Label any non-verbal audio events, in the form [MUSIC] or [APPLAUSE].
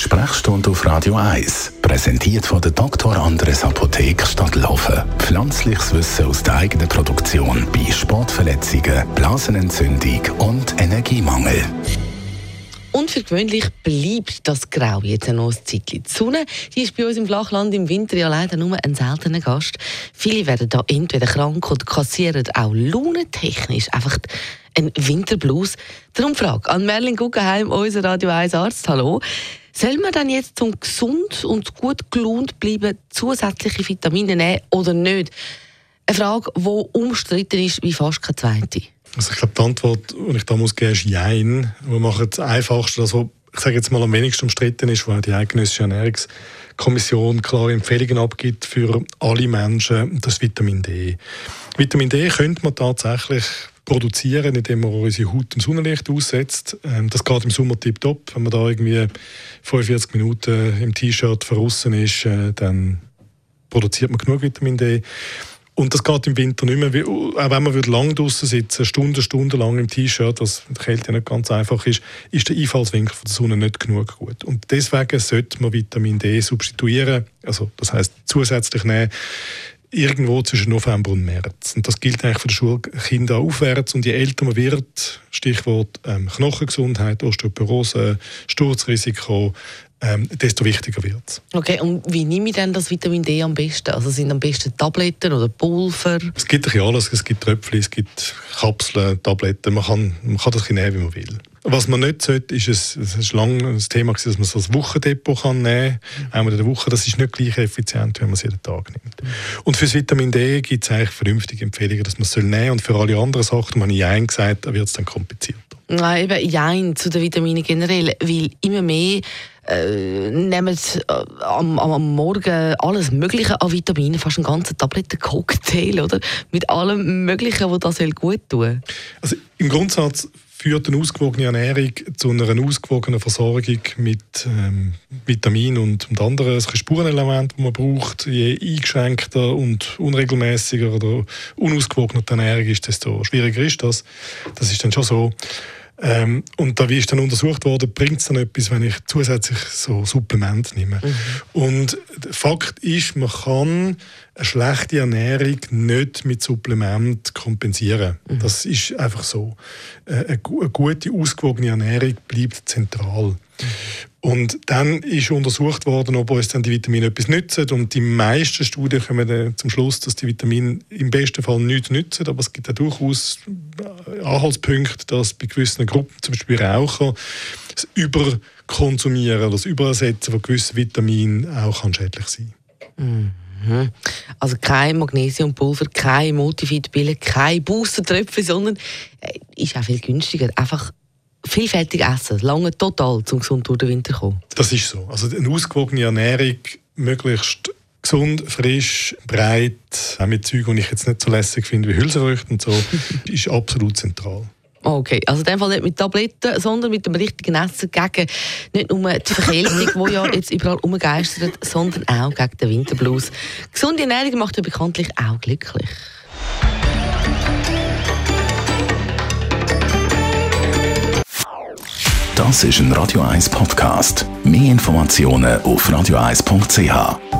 Die Sprechstunde auf Radio 1, präsentiert von der Dr. Andres Apotheke Stadtlaufen. Pflanzliches Wissen aus der eigenen Produktion bei Sportverletzungen, Blasenentzündung und Energiemangel. Und für gewöhnlich bleibt das Grau jetzt noch ein Zeitchen. Die Sonne die ist bei uns im Flachland im Winter ja leider nur ein seltener Gast. Viele werden da entweder krank oder kassieren auch launentechnisch einfach einen Winterblues. Darum Frage an Merlin Guggenheim, unser Radio 1 Arzt. Hallo. Soll man dann jetzt zum gesund und gut gelohnt bleiben zusätzliche Vitamine nehmen oder nicht? Eine Frage, die umstritten ist wie fast keine zweite. Also ich glaube, die Antwort, die ich da muss geben, ist Jein. Wir machen das Einfachste, das, was ich sage jetzt mal am wenigsten umstritten ist, weil die Eidgenössische Ernährungskommission klare Empfehlungen abgibt für alle Menschen, das Vitamin D. Vitamin D könnte man tatsächlich produzieren, indem man unsere Haut dem Sonnenlicht aussetzt. Ähm, das geht im Sommer tiptop. Wenn man da irgendwie 45 Minuten im T-Shirt verrissen ist, äh, dann produziert man genug Vitamin D. Und das geht im Winter nicht mehr. Auch wenn man lang draußen sitzen Stunden, lang im T-Shirt, was mit der Kälte nicht ganz einfach ist, ist der Einfallswinkel von der Sonne nicht genug gut. Und deswegen sollte man Vitamin D substituieren, also das heißt zusätzlich nehmen, irgendwo zwischen November und März. Und das gilt eigentlich für die Schulkinder aufwärts. Und je älter man wird, Stichwort ähm, Knochengesundheit, Osteoporose, Sturzrisiko, ähm, desto wichtiger wird es. Okay, und wie nehme ich denn das Vitamin D am besten? Also sind am besten Tabletten oder Pulver? Es gibt ja alles. Es gibt Tröpfchen, es gibt Kapseln, Tabletten. Man kann, man kann das nehmen, wie man will. Was man nicht sollte, ist, es, es ist lange das Thema, dass man so ein Wochendepot kann nehmen kann. Einmal in der Woche. Das ist nicht gleich effizient, wenn man es jeden Tag nimmt. Und für das Vitamin D gibt es eigentlich vernünftige Empfehlungen, dass man es nehmen soll. Und für alle anderen Sachen, man ich Nein gesagt, wird es dann komplizierter. Nein, eben Jein zu den Vitaminen generell, weil immer mehr äh, nehmen äh, am, am, Morgen alles Mögliche an Vitaminen, fast einen ganzen Tablettencocktail, oder? Mit allem Möglichen, was das gut tun Also im Grundsatz führt eine ausgewogene Ernährung zu einer ausgewogenen Versorgung mit ähm, Vitaminen und, und anderen Spurenelementen, die man braucht. Je eingeschränkter und unregelmäßiger oder unausgewogener die Ernährung ist, desto schwieriger ist das. Das ist dann schon so. Ähm, und da wie ist dann untersucht worden, bringt es dann etwas, wenn ich zusätzlich so Supplement nehme. Mhm. Und Fakt ist, man kann eine schlechte Ernährung nicht mit Supplement kompensieren. Mhm. Das ist einfach so. Äh, eine, gute, ausgewogene Ernährung bleibt zentral. Und dann ist untersucht worden, ob uns dann die Vitamine etwas nützen. Und die meisten Studien kommen dann zum Schluss, dass die Vitamine im besten Fall nichts nützen. Aber es gibt auch durchaus Anhaltspunkte, dass bei gewissen Gruppen, zum Beispiel Raucher, das Überkonsumieren das Überersetzen von gewissen Vitaminen auch kann schädlich sein kann. Mhm. Also kein Magnesiumpulver, kein Multivit-Pille, kein Booster-Tröpfchen, sondern äh, ist auch viel günstiger. Einfach vielfältig essen, lange total, zum gesund durch den Winter zu kommen. Das ist so. Also eine ausgewogene Ernährung, möglichst gesund, frisch, breit, auch mit Zeugen, die ich jetzt nicht so lässig finde wie Hülsenfrüchte und so, [LAUGHS] ist absolut zentral. Okay, also in dem Fall nicht mit Tabletten, sondern mit dem richtigen Essen gegen nicht nur die Verkältung, die ja jetzt überall umgeistert, sondern auch gegen den Winterblues. Gesunde Ernährung macht ja bekanntlich auch glücklich. Das ist ein Radio 1 Podcast. Mehr Informationen auf radio1.ch.